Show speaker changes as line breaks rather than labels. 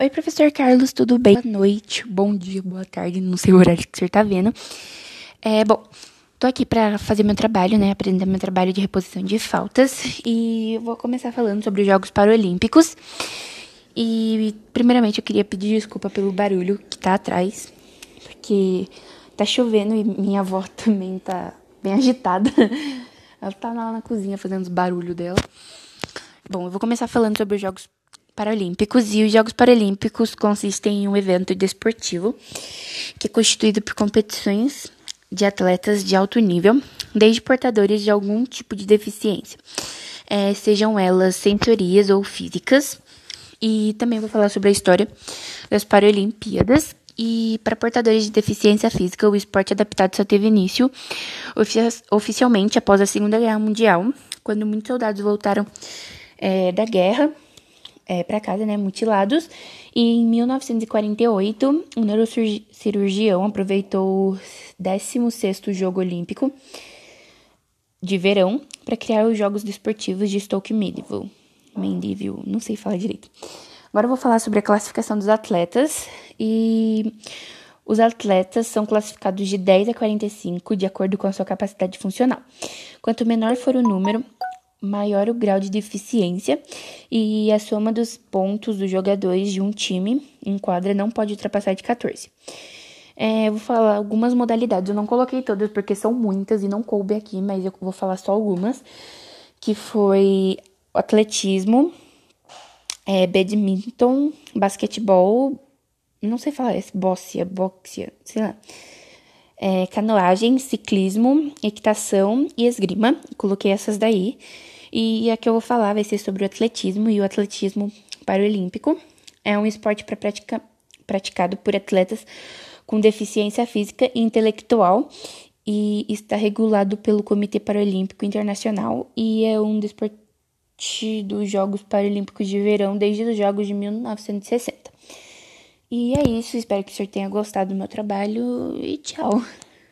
Oi, professor Carlos, tudo bem? Boa noite, bom dia, boa tarde, não sei o horário que você tá vendo. É, bom, tô aqui para fazer meu trabalho, né, apresentar meu trabalho de reposição de faltas e vou começar falando sobre os Jogos Paralímpicos. E, primeiramente, eu queria pedir desculpa pelo barulho que tá atrás, porque tá chovendo e minha avó também tá bem agitada. Ela tá lá na cozinha fazendo os barulhos dela. Bom, eu vou começar falando sobre os Jogos Paralímpicos e os Jogos Paralímpicos consistem em um evento desportivo que é constituído por competições de atletas de alto nível, desde portadores de algum tipo de deficiência, é, sejam elas sensorias ou físicas. E também vou falar sobre a história das Paralimpíadas. E para portadores de deficiência física, o esporte adaptado só teve início oficialmente após a Segunda Guerra Mundial, quando muitos soldados voltaram é, da guerra é, para casa, né, mutilados. E em 1948, um neurocirurgião aproveitou o 16º Jogo Olímpico de verão para criar os Jogos Desportivos de Stoke Mandeville. Mandeville, não sei falar direito. Agora eu vou falar sobre a classificação dos atletas e os atletas são classificados de 10 a 45 de acordo com a sua capacidade funcional. Quanto menor for o número, maior o grau de deficiência e a soma dos pontos dos jogadores de um time em quadra não pode ultrapassar de 14. É, vou falar algumas modalidades, eu não coloquei todas porque são muitas e não coube aqui, mas eu vou falar só algumas, que foi atletismo, é, badminton, basquetebol, não sei falar, esse bócia, boxia, sei lá, é, canoagem, ciclismo, equitação e esgrima. Coloquei essas daí. E a que eu vou falar vai ser sobre o atletismo e o atletismo paralímpico. É um esporte para prática, praticado por atletas com deficiência física e intelectual e está regulado pelo Comitê Paralímpico Internacional e é um desporte dos Jogos Paralímpicos de Verão desde os Jogos de 1960. E é isso, espero que o senhor tenha gostado do meu trabalho e tchau!